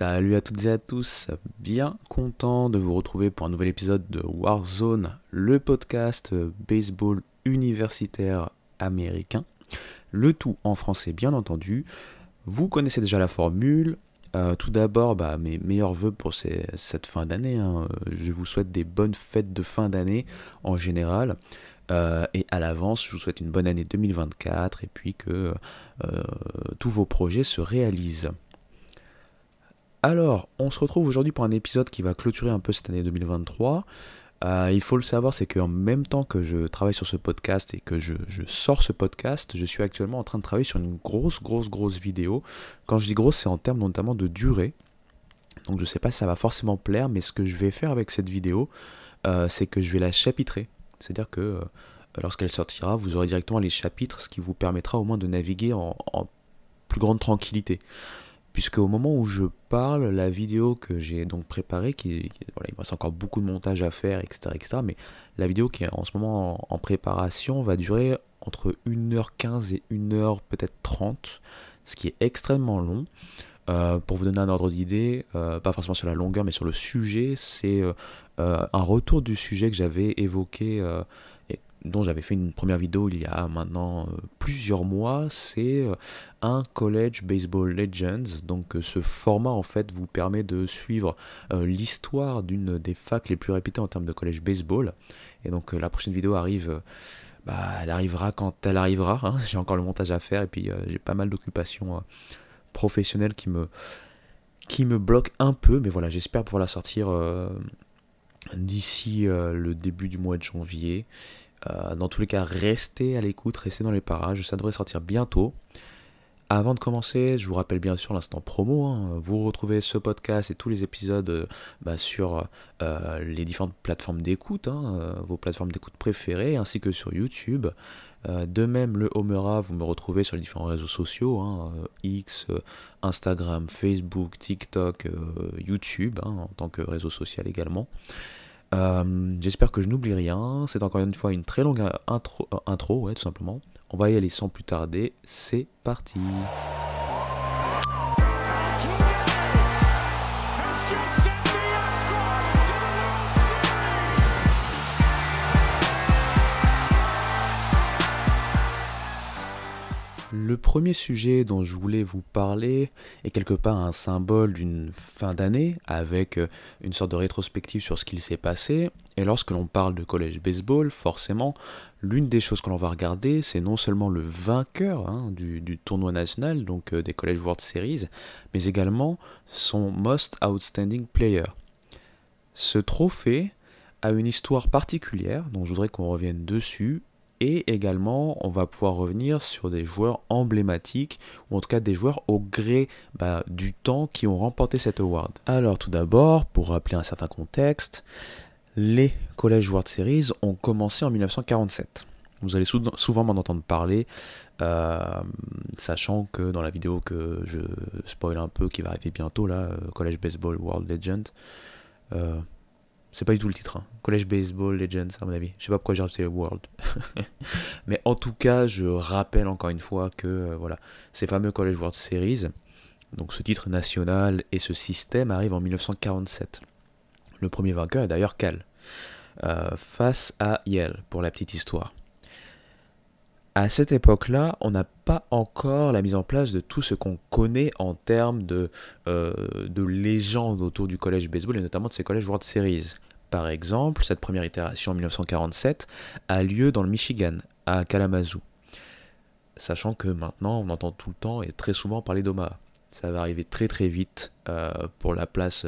Salut à toutes et à tous, bien content de vous retrouver pour un nouvel épisode de Warzone, le podcast baseball universitaire américain. Le tout en français bien entendu. Vous connaissez déjà la formule, euh, tout d'abord, bah, mes meilleurs voeux pour cette fin d'année. Hein. Je vous souhaite des bonnes fêtes de fin d'année en général. Euh, et à l'avance, je vous souhaite une bonne année 2024 et puis que euh, tous vos projets se réalisent. Alors, on se retrouve aujourd'hui pour un épisode qui va clôturer un peu cette année 2023. Euh, il faut le savoir, c'est qu'en même temps que je travaille sur ce podcast et que je, sors ce podcast, je suis actuellement en train de travailler sur une grosse, grosse, grosse vidéo. Quand je dis grosse, c'est en termes notamment de durée. Donc je ne sais pas si ça va forcément plaire, mais ce que je vais faire avec cette vidéo, c'est que je vais la chapitrer. C'est-à-dire que euh, lorsqu'elle sortira, vous aurez directement les chapitres, ce qui vous permettra au moins de naviguer en, plus grande tranquillité. Puisque au moment où je parle, la vidéo que j'ai donc préparée, qui, il me reste encore beaucoup de montage à faire, etc., etc., mais la vidéo qui est en ce moment en, préparation va durer entre 1h15 et 1h peut-être 30, ce qui est extrêmement long. Euh, pour vous donner un ordre d'idée, euh, pas forcément sur la longueur, mais sur le sujet, c'est euh, un retour du sujet que j'avais évoqué et dont j'avais fait une première vidéo il y a maintenant plusieurs mois, c'est un College Baseball Legends. Donc ce format en fait vous permet de suivre l'histoire d'une des facs les plus réputées en termes de college baseball. Et donc la prochaine vidéo arrive, bah, elle arrivera quand elle arrivera. Hein. J'ai encore le montage à faire et puis j'ai pas mal d'occupations professionnel qui me, qui me bloque un peu, mais voilà, j'espère pouvoir la sortir euh, d'ici euh, le début du mois de janvier. Euh, dans tous les cas, restez à l'écoute, restez dans les parages, ça devrait sortir bientôt. Avant de commencer, je vous rappelle bien sûr l'instant promo. Hein. Vous retrouvez ce podcast et tous les épisodes bah, sur les différentes plateformes d'écoute, hein, vos plateformes d'écoute préférées, ainsi que sur YouTube. Euh, de même, le Homera, vous me retrouvez sur les différents réseaux sociaux, hein, euh, X, euh, Instagram, Facebook, TikTok, YouTube, en tant que réseau social également. J'espère que je n'oublie rien. C'est encore une fois une très longue intro, tout simplement. On va y aller sans plus tarder. C'est parti. Le premier sujet dont je voulais vous parler est quelque part un symbole d'une fin d'année avec euh, une sorte de rétrospective sur ce qu'il s'est passé. Et lorsque l'on parle de collège baseball, forcément, l'une des choses que l'on va regarder, c'est non seulement le vainqueur hein, du, tournoi national, donc euh, des collèges World Series, mais également son Most Outstanding Player. Ce trophée a une histoire particulière, dont je voudrais qu'on revienne dessus, et également, on va pouvoir revenir sur des joueurs emblématiques, ou en tout cas des joueurs au gré bah, du temps qui ont remporté cet award. Alors tout d'abord, pour rappeler un certain contexte, les College World Series ont commencé en 1947. Vous allez souvent m'en entendre parler, euh, sachant que dans la vidéo que je spoil un peu, qui va arriver bientôt, là, euh, College Baseball World Legend, euh, c'est pas du tout le titre. Hein. College Baseball Legends, à mon avis. Je sais pas pourquoi j'ai rajouté World. Mais en tout cas, je rappelle encore une fois que euh, voilà, ces fameux College World Series, donc ce titre national et ce système arrivent en 1947. Le premier vainqueur est d'ailleurs Cal, euh, face à Yale, pour la petite histoire. À cette époque-là, on n'a pas encore la mise en place de tout ce qu'on connaît en termes de, euh, de légende autour du collège baseball et notamment de ces collèges World Series. Par exemple, cette première itération en 1947 a lieu dans le Michigan, à Kalamazoo. Sachant que maintenant, on entend tout le temps et très souvent parler d'Omaha. Ça va arriver très très vite euh, pour la place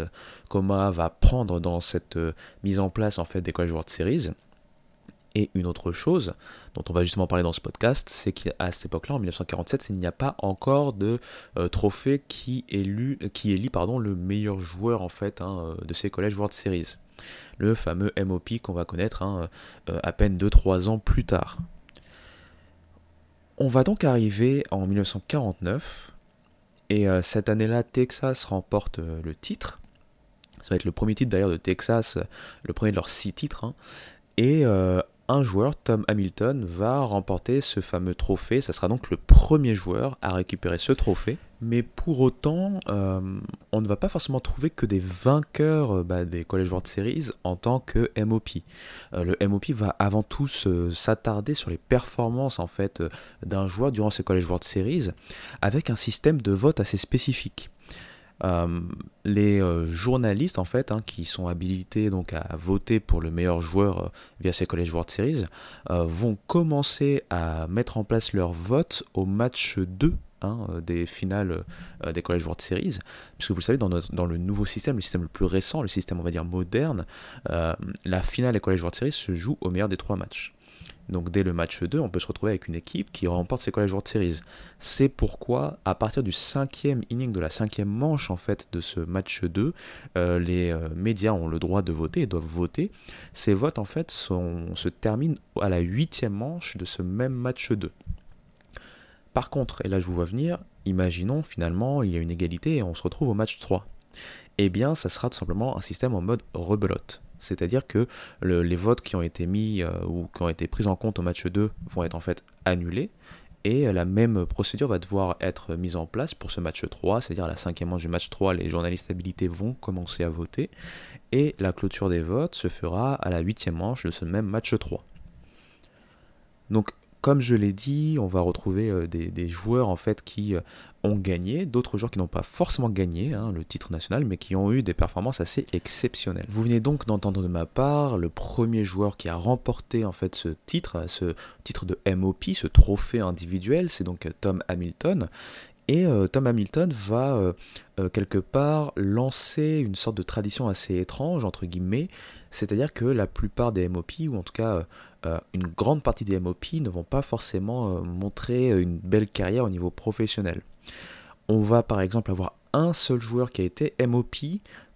qu'Omaha va prendre dans cette euh, mise en place en fait des collèges World Series. Et une autre chose dont on va justement parler dans ce podcast, c'est qu'à cette époque-là, en 1947, il n'y a pas encore de euh, trophée qui, élu, qui élit pardon, le meilleur joueur en fait hein, euh, de ces collèges World Series. Le fameux MOP qu'on va connaître hein, euh, à peine 2-3 ans plus tard. On va donc arriver en 1949, et cette année-là, Texas remporte le titre. Ça va être le premier titre d'ailleurs de Texas, le premier de leurs six titres. Hein. Et un joueur, Tom Hamilton, va remporter ce fameux trophée. Ça sera donc le premier joueur à récupérer ce trophée. Mais pour autant, euh, on ne va pas forcément trouver que des vainqueurs euh, bah, des College World Series en tant que MOP. Euh, le MOP va avant tout s'attarder sur les performances en fait d'un joueur durant ces College World Series avec un système de vote assez spécifique. Les journalistes en fait hein, qui sont habilités donc à voter pour le meilleur joueur via ces College World Series vont commencer à mettre en place leur vote au match 2 Hein, euh, des finales euh, des College World Series, puisque vous le savez, dans, dans, le nouveau système, le système le plus récent, le système on va dire moderne, euh, la finale des College World Series se joue au meilleur des trois matchs. Donc dès le match 2, on peut se retrouver avec une équipe qui remporte ses College World Series. C'est pourquoi, à partir du cinquième inning de la cinquième manche en fait de ce match 2, les médias ont le droit de voter et doivent voter. Ces votes en fait se terminent à la huitième manche de ce même match 2. Par contre, et là je vous vois venir, imaginons finalement il y a une égalité et on se retrouve au match 3. Eh bien, ça sera tout simplement un système en mode rebelote. C'est-à-dire que les votes qui ont été mis euh, ou qui ont été pris en compte au match 2 vont être en fait annulés. Et la même procédure va devoir être mise en place pour ce match 3, c'est-à-dire la cinquième manche du match 3, les journalistes habilités vont commencer à voter. Et la clôture des votes se fera à la huitième manche de ce même match 3. Donc comme je l'ai dit, on va retrouver euh, des, joueurs en fait qui euh, ont gagné, d'autres joueurs qui n'ont pas forcément gagné hein, le titre national, mais qui ont eu des performances assez exceptionnelles. Vous venez donc d'entendre de ma part le premier joueur qui a remporté en fait ce titre, ce titre de MOP, ce trophée individuel, c'est donc Tom Hamilton. Et euh, Tom Hamilton va quelque part lancer une sorte de tradition assez étrange, entre guillemets, c'est-à-dire que la plupart des MOP, ou en tout cas euh, une grande partie des MOP ne vont pas forcément euh, montrer une belle carrière au niveau professionnel. On va par exemple avoir un seul joueur qui a été MOP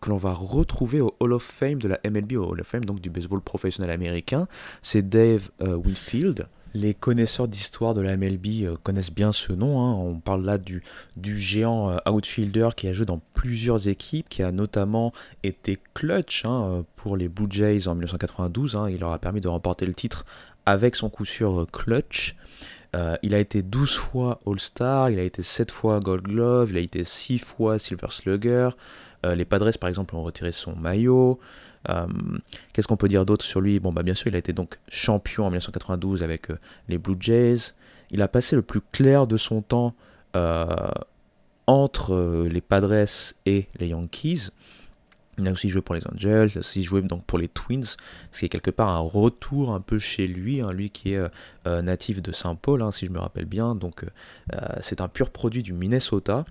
que l'on va retrouver au Hall of Fame de la MLB, au Hall of Fame donc du baseball professionnel américain, c'est Dave euh, Winfield. Les connaisseurs d'histoire de la MLB connaissent bien ce nom. Hein. On parle là du, géant outfielder qui a joué dans plusieurs équipes, qui a notamment été clutch hein, pour les Blue Jays en 1992. Hein. Il leur a permis de remporter le titre avec son coup sûr clutch. Euh, il a été 12 fois All-Star, il a été 7 fois Gold Glove, il a été 6 fois Silver Slugger. Euh, les Padres, par exemple, ont retiré son maillot. Euh, qu'est-ce qu'on peut dire d'autre sur lui? Bon, bah, bien sûr, il a été donc champion en 1992 avec les Blue Jays. Il a passé le plus clair de son temps entre les Padres et les Yankees. Il a aussi joué pour les Angels, il a aussi joué donc pour les Twins, ce qui est quelque part un retour un peu chez lui, hein, lui qui est euh, euh, natif de Saint-Paul, hein, si je me rappelle bien, donc euh, c'est un pur produit du Minnesota.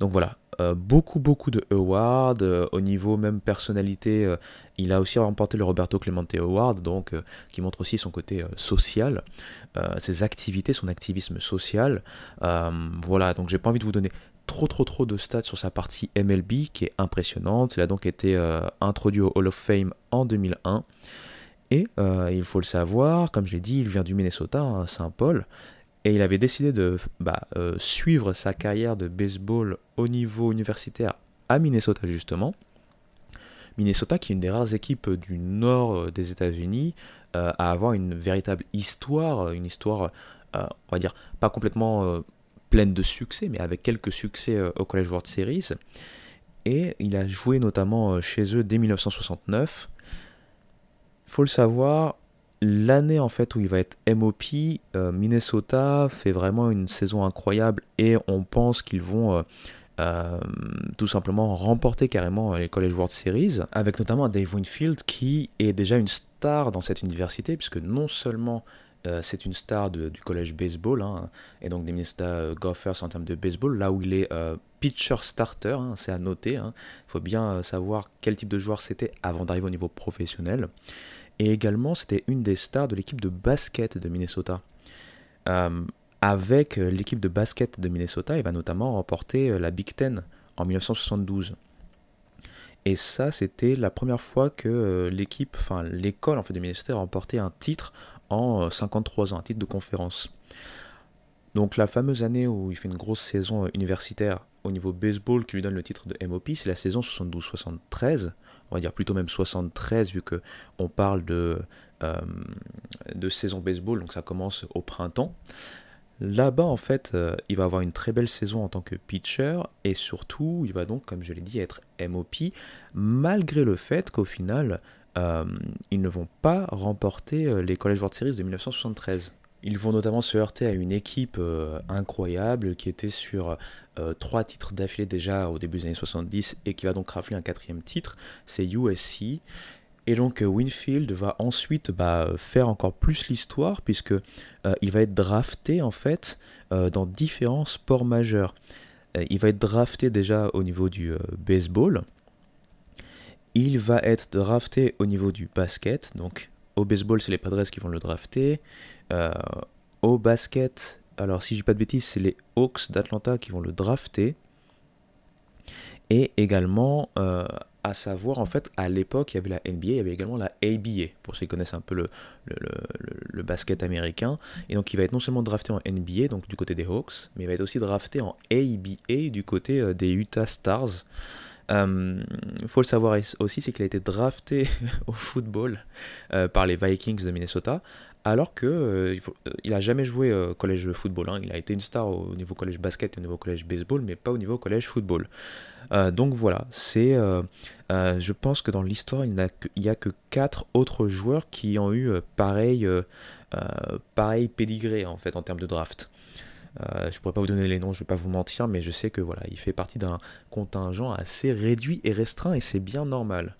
Donc voilà, beaucoup beaucoup de awards, au niveau même personnalité, il a aussi remporté le Roberto Clemente Award, donc qui montre aussi son côté social, ses activités, son activisme social. voilà, donc j'ai pas envie de vous donner trop trop trop de stats sur sa partie MLB qui est impressionnante. Il a donc été euh, introduit au Hall of Fame en 2001. Et euh, il faut le savoir, comme je l'ai dit, il vient du Minnesota, hein, Saint-Paul. Et il avait décidé de bah, euh, suivre sa carrière de baseball au niveau universitaire à Minnesota justement. Minnesota qui est une des rares équipes du nord des États-Unis à avoir une véritable histoire, une histoire, on va dire, pas complètement pleine de succès, mais avec quelques succès euh, au College World Series. Et il a joué notamment euh, chez eux dès 1969. Il faut le savoir, l'année en fait où il va être MOP, euh, Minnesota fait vraiment une saison incroyable et on pense qu'ils vont tout simplement remporter carrément les College World Series, avec notamment Dave Winfield qui est déjà une star dans cette université, puisque non seulement c'est une star du collège baseball, hein, et donc des Minnesota euh, Gophers en termes de baseball, là où il est euh, pitcher starter, hein, c'est à noter. Hein. Il faut bien savoir quel type de joueur c'était avant d'arriver au niveau professionnel. Et également, c'était une des stars de l'équipe de basket de Minnesota. avec l'équipe de basket de Minnesota, il va notamment remporter la Big Ten en 1972. Et ça, c'était la première fois que l'équipe, enfin l'école en fait de Minnesota a remporté un titre en 53 euh, ans, un titre de conférence. Donc la fameuse année où il fait une grosse saison euh, universitaire au niveau baseball qui lui donne le titre de MOP, c'est la saison 72-73, on va dire plutôt même 73 vu que on parle de de saison baseball, donc ça commence au printemps. Là-bas, en fait, il va avoir une très belle saison en tant que pitcher et surtout, il va donc, comme je l'ai dit, être MOP, malgré le fait qu'au final, ils ne vont pas remporter les College World Series de 1973. Ils vont notamment se heurter à une équipe euh, incroyable qui était sur euh, trois titres d'affilée déjà au début des années 70 et qui va donc rafler un quatrième titre, c'est USC. Et donc euh, Winfield va ensuite bah, faire encore plus l'histoire puisque il va être drafté en fait dans différents sports majeurs. il va être drafté déjà au niveau du baseball. Il va être drafté au niveau du basket, donc au baseball, c'est les Padres qui vont le drafter. Euh, au basket, alors si je dis pas de bêtises, c'est les Hawks d'Atlanta qui vont le drafter. Et également, euh, à savoir, en fait, à l'époque, il y avait la NBA, il y avait également la ABA, pour ceux qui connaissent un peu le, le, basket américain. Et donc, il va être non seulement drafté en NBA, donc du côté des Hawks, mais il va être aussi drafté en ABA du côté euh, des Utah Stars. Il euh, faut le savoir aussi, c'est qu'il a été drafté au football euh, par les Vikings de Minnesota, alors que euh, il, a jamais joué collège football. Hein. Il a été une star au niveau collège basket et au niveau collège baseball, mais pas au niveau collège football. donc voilà, c'est, je pense que dans l'histoire, il n'y a, que quatre autres joueurs qui ont eu pareil, pareil pédigré en fait en termes de draft. Euh, je pourrais pas vous donner les noms, je vais pas vous mentir, mais je sais que voilà, il fait partie d'un contingent assez réduit et restreint et c'est bien normal.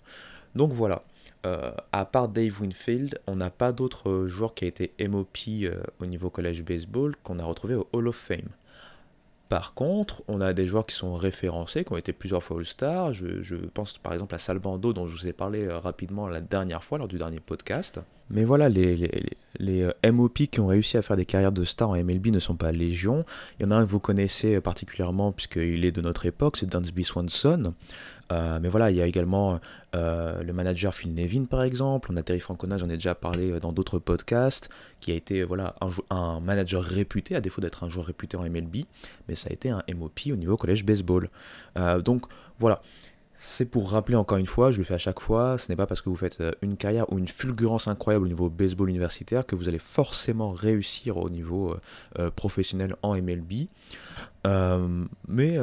Donc voilà. Euh, à part Dave Winfield, on n'a pas d'autres joueurs qui a été MOP euh, au niveau collège baseball qu'on a retrouvé au Hall of Fame. Par contre, on a des joueurs qui sont référencés, qui ont été plusieurs fois All-Star. Je, pense par exemple à Salbando, dont je vous ai parlé rapidement la dernière fois lors du dernier podcast. Mais voilà, les, euh, MOP qui ont réussi à faire des carrières de stars en MLB ne sont pas légion. Il y en a un que vous connaissez particulièrement puisqu'il est de notre époque, c'est Dansby Swanson. Euh, mais voilà, il y a également euh, le manager Phil Nevin par exemple. On a Terry Francona, j'en ai déjà parlé euh, dans d'autres podcasts, qui a été voilà, un manager réputé, à défaut d'être un joueur réputé en MLB, mais ça a été un MOP au niveau collège baseball. donc voilà. C'est pour rappeler encore une fois, je le fais à chaque fois, ce n'est pas parce que vous faites une carrière ou une fulgurance incroyable au niveau baseball universitaire que vous allez forcément réussir au niveau professionnel en MLB. mais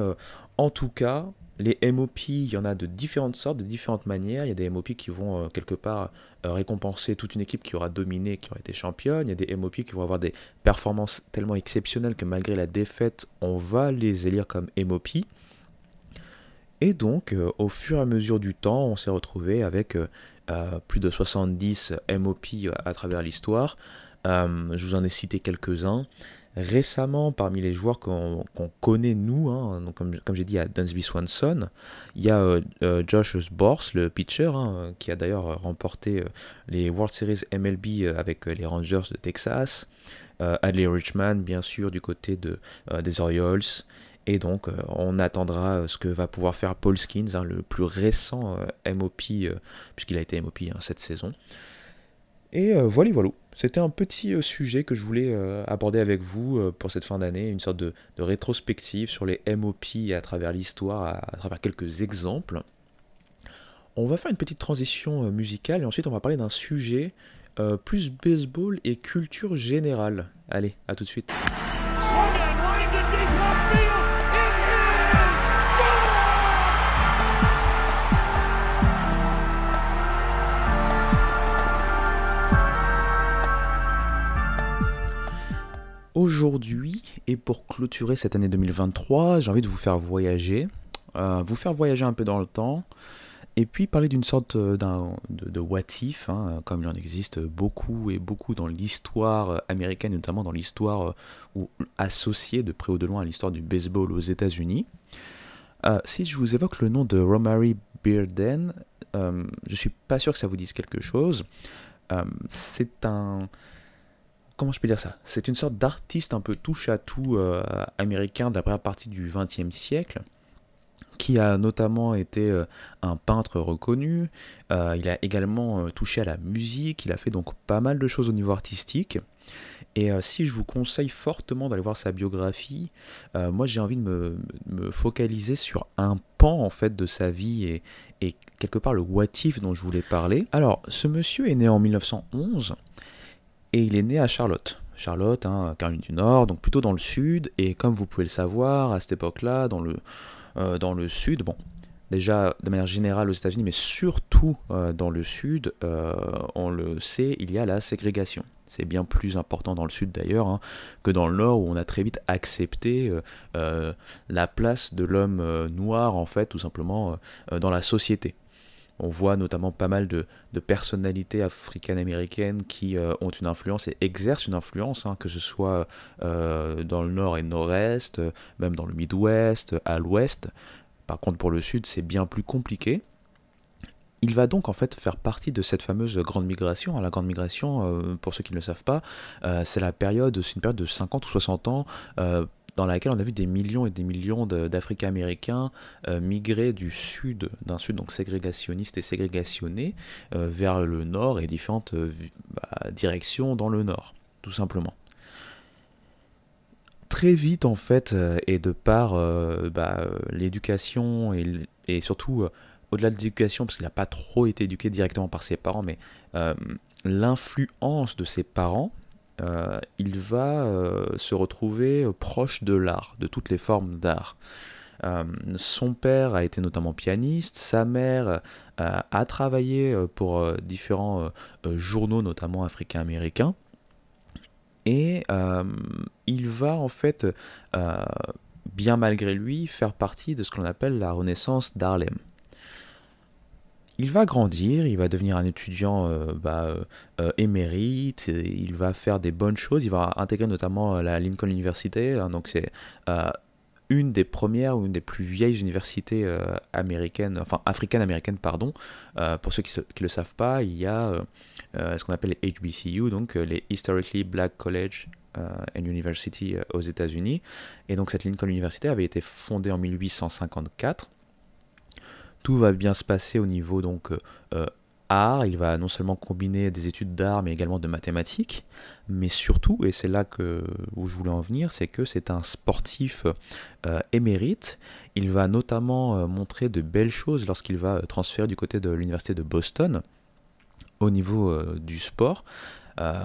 en tout cas, les MOP, il y en a de différentes sortes, de différentes manières. Il y a des MOP qui vont euh, quelque part euh, récompenser toute une équipe qui aura dominé, qui aura été championne. Il y a des MOP qui vont avoir des performances tellement exceptionnelles que malgré la défaite, on va les élire comme MOP. Et donc, euh, au fur et à mesure du temps, on s'est retrouvé avec plus de 70 MOP à travers l'histoire. je vous en ai cité quelques-uns. Récemment, parmi les joueurs qu'on connaît nous, hein, comme, j'ai dit à Dunsby Swanson, il y a euh, euh, Josh Bors, le pitcher, hein, qui a d'ailleurs remporté euh, les World Series MLB avec les Rangers de Texas. Adley Richman, bien sûr, du côté de, des Orioles. Et donc, on attendra ce que va pouvoir faire Paul Skins, hein, le plus récent MOP, puisqu'il a été MOP cette saison. Et voilà, voilà. C'était un petit euh, sujet que je voulais euh, aborder avec vous euh, pour cette fin d'année, une sorte de, rétrospective sur les MOP à travers l'histoire, à, travers quelques exemples. On va faire une petite transition musicale et ensuite on va parler d'un sujet plus baseball et culture générale. Allez, à tout de suite. Aujourd'hui, et pour clôturer cette année 2023, j'ai envie de vous faire voyager, euh, vous faire voyager un peu dans le temps, et puis parler d'une sorte euh, de, de what if, hein, comme il en existe beaucoup et beaucoup dans l'histoire américaine, notamment dans l'histoire ou associée de près ou de loin à l'histoire du baseball aux États-Unis. Euh, si je vous évoque le nom de Romary Bearden, je suis pas sûr que ça vous dise quelque chose. c'est un comment je peux dire ça? C'est une sorte d'artiste un peu touche à tout euh, américain de la première partie du XXe siècle qui a notamment été euh, un peintre reconnu. Euh, il a également touché à la musique. Il a fait donc pas mal de choses au niveau artistique. Et si je vous conseille fortement d'aller voir sa biographie, moi j'ai envie de me, focaliser sur un pan en fait de sa vie et, et quelque part le what if dont je voulais parler. Alors, ce monsieur est né en 1911 et il est né à Charlotte. Charlotte, hein, Caroline du Nord, donc plutôt dans le sud. Et comme vous pouvez le savoir, à cette époque-là, dans le, euh, dans le sud, bon, déjà de manière générale aux États-Unis, mais surtout euh, dans le sud, euh, on le sait, il y a la ségrégation. C'est bien plus important dans le sud d'ailleurs hein, que dans le nord où on a très vite accepté la place de l'homme noir en fait tout simplement dans la société. On voit notamment pas mal de, personnalités africaines-américaines qui euh, ont une influence et exercent une influence, hein, que ce soit euh, dans le nord et nord-est, euh, même dans le Midwest, à l'ouest. Par contre, pour le sud, c'est bien plus compliqué. Il va donc en fait faire partie de cette fameuse grande migration. La grande migration, pour ceux qui ne le savent pas, c'est la période, c'est une période de 50 ou 60 ans dans laquelle on a vu des millions et des millions d'Africains-Américains euh, migrer du sud, d'un sud donc ségrégationniste et ségrégationné, euh, vers le nord et différentes euh, bah, directions dans le nord, tout simplement. Très vite en fait, et de par bah, l'éducation et, surtout au-delà de l'éducation, parce qu'il n'a pas trop été éduqué directement par ses parents, mais l'influence de ses parents, il va euh, se retrouver proche de l'art, de toutes les formes d'art. Euh, son père a été notamment pianiste, sa mère a travaillé pour différents journaux, notamment africains-américains. Et il va en fait, bien malgré lui, faire partie de ce qu'on appelle la Renaissance d'Harlem il va grandir, il va devenir un étudiant euh, bah, euh, euh, émérite, il va faire des bonnes choses, il va intégrer notamment la Lincoln University, hein, donc c'est une des premières ou une des plus vieilles universités américaines, enfin africaines-américaines, pardon. pour ceux qui ne le savent pas, il y a ce qu'on appelle les HBCU, donc les Historically Black College and University aux États-Unis. Et donc cette Lincoln University avait été fondée en 1854 tout va bien se passer au niveau donc euh, euh, art. Il va non seulement combiner des études d'art, mais également de mathématiques. Mais surtout, et c'est là que, où je voulais en venir, c'est que c'est un sportif euh, émérite. Il va notamment montrer de belles choses lorsqu'il va transférer du côté de l'université de Boston au niveau du sport.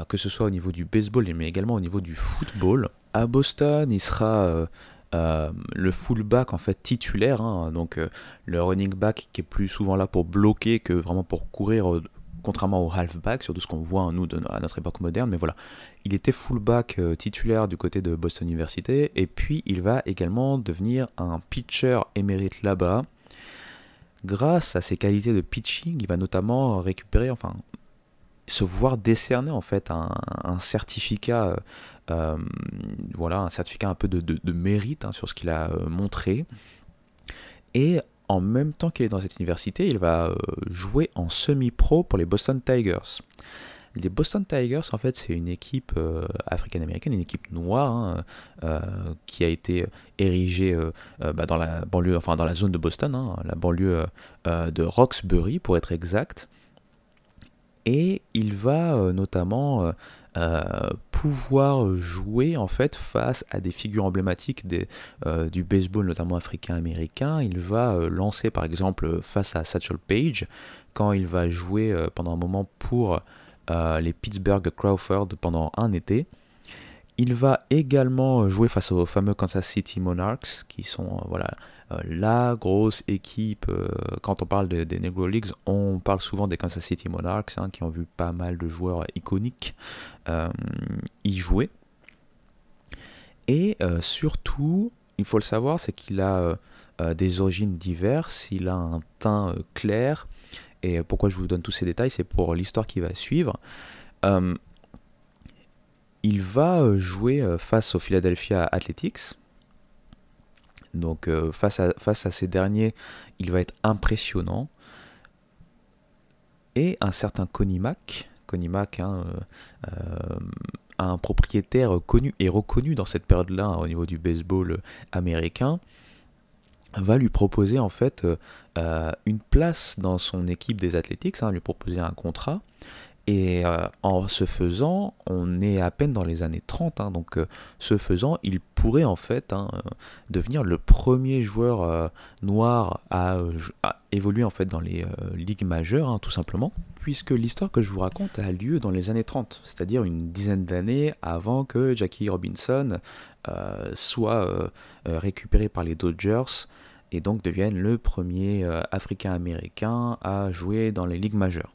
que ce soit au niveau du baseball, mais également au niveau du football. À Boston, il sera euh, le fullback en fait titulaire, hein, donc euh, le running back qui est plus souvent là pour bloquer que vraiment pour courir, euh, contrairement au halfback, surtout ce qu'on voit nous à notre époque moderne. Mais voilà, il était fullback titulaire du côté de Boston University, et puis il va également devenir un pitcher émérite là-bas. Grâce à ses qualités de pitching, il va notamment récupérer, enfin se voir décerner en fait un, certificat, euh, euh, voilà, un certificat un peu de, mérite hein, sur ce qu'il a euh, montré. Et en même temps qu'il est dans cette université, il va jouer en semi-pro pour les Boston Tigers. Les Boston Tigers, en fait, c'est une équipe africaine-américaine, une équipe noire hein, qui a été érigée bah, dans la banlieue, enfin dans la zone de Boston, hein, la banlieue de Roxbury pour être exact et il va euh, notamment euh, euh, pouvoir jouer en fait face à des figures emblématiques du baseball notamment africain-américain. Il va lancer par exemple face à Satchel Paige quand il va jouer pendant un moment pour les Pittsburgh Crawford pendant un été. Il va également jouer face aux fameux Kansas City Monarchs, qui sont voilà euh, la grosse équipe, euh, quand on parle des Negro Leagues, on parle souvent des Kansas City Monarchs, hein, qui ont vu pas mal de joueurs iconiques euh, y jouer. Et surtout, il faut le savoir, c'est qu'il a des origines diverses, il a un teint clair, et pourquoi je vous donne tous ces détails, c'est pour l'histoire qui va suivre il va jouer face au Philadelphia Athletics, donc euh, face, à, ces derniers, il va être impressionnant. Et un certain Connie Mack, hein, euh, euh, un propriétaire connu et reconnu dans cette période-là hein, au niveau du baseball américain, va lui proposer en fait une place dans son équipe des Athletics, hein, lui proposer un contrat Et euh, en se faisant, on est à peine dans les années 30, hein, donc euh, ce faisant, il pourrait en fait hein, euh, devenir le premier joueur noir à, évoluer en fait dans les ligues majeures, hein, tout simplement, puisque l'histoire que je vous raconte a lieu dans les années 30, c'est-à-dire une dizaine d'années avant que Jackie Robinson soit récupéré par les Dodgers et donc devienne le premier Africain-Américain à jouer dans les ligues majeures.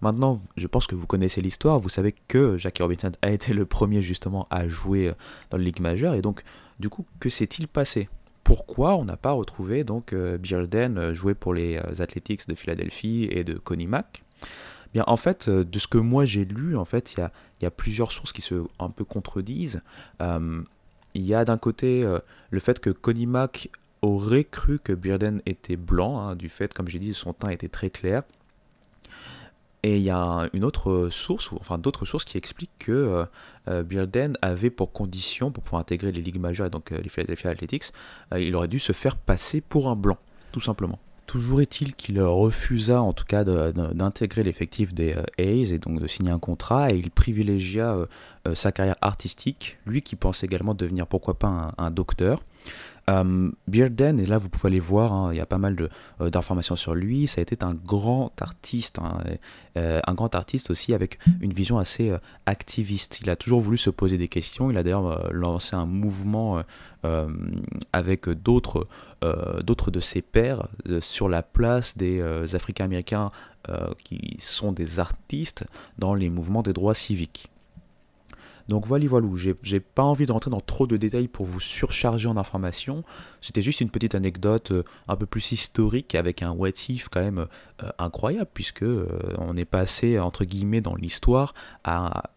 Maintenant, je pense que vous connaissez l'histoire, vous savez que Jackie Robinson a été le premier justement à jouer euh, dans la Ligue majeure, et donc du coup, que s'est-il passé? Pourquoi on n'a pas retrouvé donc euh, Bearden euh, jouer pour les Athletics de Philadelphie et de Connie Mack? Bien, en fait, de ce que moi j'ai lu, en fait, il y a, plusieurs sources qui se un peu contredisent. il y a d'un côté le fait que Connie Mack aurait cru que Bearden était blanc, hein, du fait, comme j'ai dit, son teint était très clair. Et il y a une autre source, ou enfin d'autres sources qui expliquent que euh, euh Bearden avait pour condition, pour pouvoir intégrer les ligues majeures et donc euh, les Philadelphia Athletics, il aurait dû se faire passer pour un blanc, tout simplement. Toujours est-il qu'il refusa en tout cas d'intégrer l'effectif des A's et donc de signer un contrat et il privilégia sa carrière artistique, lui qui pensait également devenir pourquoi pas un docteur. Euh, Bearden, et là vous pouvez aller voir, hein, il y a pas mal euh, d'informations sur lui, ça a été un grand artiste, hein, euh, un grand artiste aussi avec une vision assez activiste. Il a toujours voulu se poser des questions, il a d'ailleurs lancé un mouvement avec d'autres d'autres de ses pairs sur la place des Africains-Américains qui sont des artistes dans les mouvements des droits civiques. Donc voilà, voilà, j'ai pas envie de rentrer dans trop de détails pour vous surcharger en informations. C'était juste une petite anecdote euh, un peu plus historique avec un what if quand même euh, incroyable puisque euh, on est passé entre guillemets dans l'histoire à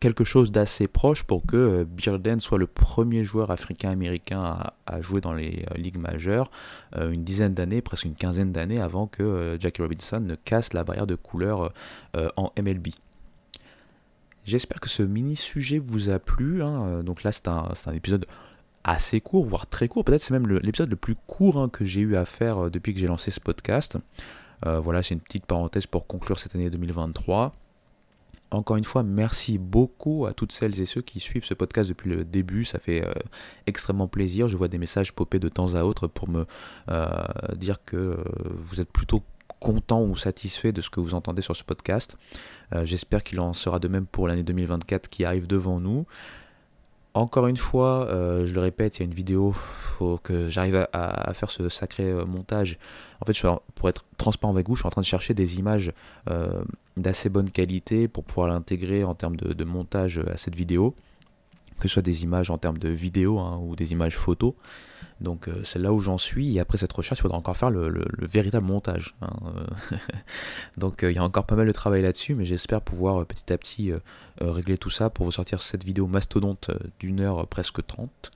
quelque chose d'assez proche pour que Bearden soit le premier joueur africain-américain à, jouer dans les ligues majeures une dizaine d'années, presque une quinzaine d'années avant que Jackie Robinson ne casse la barrière de couleur en MLB. J'espère que ce mini-sujet vous a plu. Hein. Euh, donc là, c'est un, épisode assez court, voire très court. Peut-être c'est même l'épisode le, plus court hein, que j'ai eu à faire euh, depuis que j'ai lancé ce podcast. Euh, voilà, c'est une petite parenthèse pour conclure cette année 2023. Encore une fois, merci beaucoup à toutes celles et ceux qui suivent ce podcast depuis le début. Ça fait extrêmement plaisir. Je vois des messages popper de temps à autre pour me dire que vous êtes plutôt content ou satisfait de ce que vous entendez sur ce podcast. Euh, j'espère qu'il en sera de même pour l'année 2024 qui arrive devant nous. Encore une fois, euh, je le répète, il y a une vidéo, faut que j'arrive à, faire ce sacré euh, montage. En fait, pour être transparent avec vous, je suis en train de chercher des images d'assez bonne qualité pour pouvoir l'intégrer en termes de, montage à cette vidéo que ce soit des images en termes de vidéo hein, ou des images photos. Donc euh, c'est là où j'en suis et après cette recherche il faudra encore faire le, véritable montage. Hein, euh. Donc euh, il y a encore pas mal de travail là-dessus mais j'espère pouvoir petit à petit régler tout ça pour vous sortir cette vidéo mastodonte d'une heure presque 30.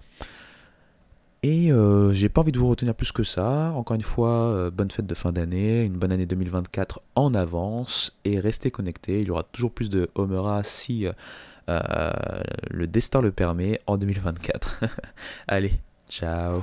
Et j'ai pas envie de vous retenir plus que ça. Encore une fois, bonne fête de fin d'année, une bonne année 2024 en avance et restez connectés. Il y aura toujours plus de Homera si le destin le permet en 2024. Allez, ciao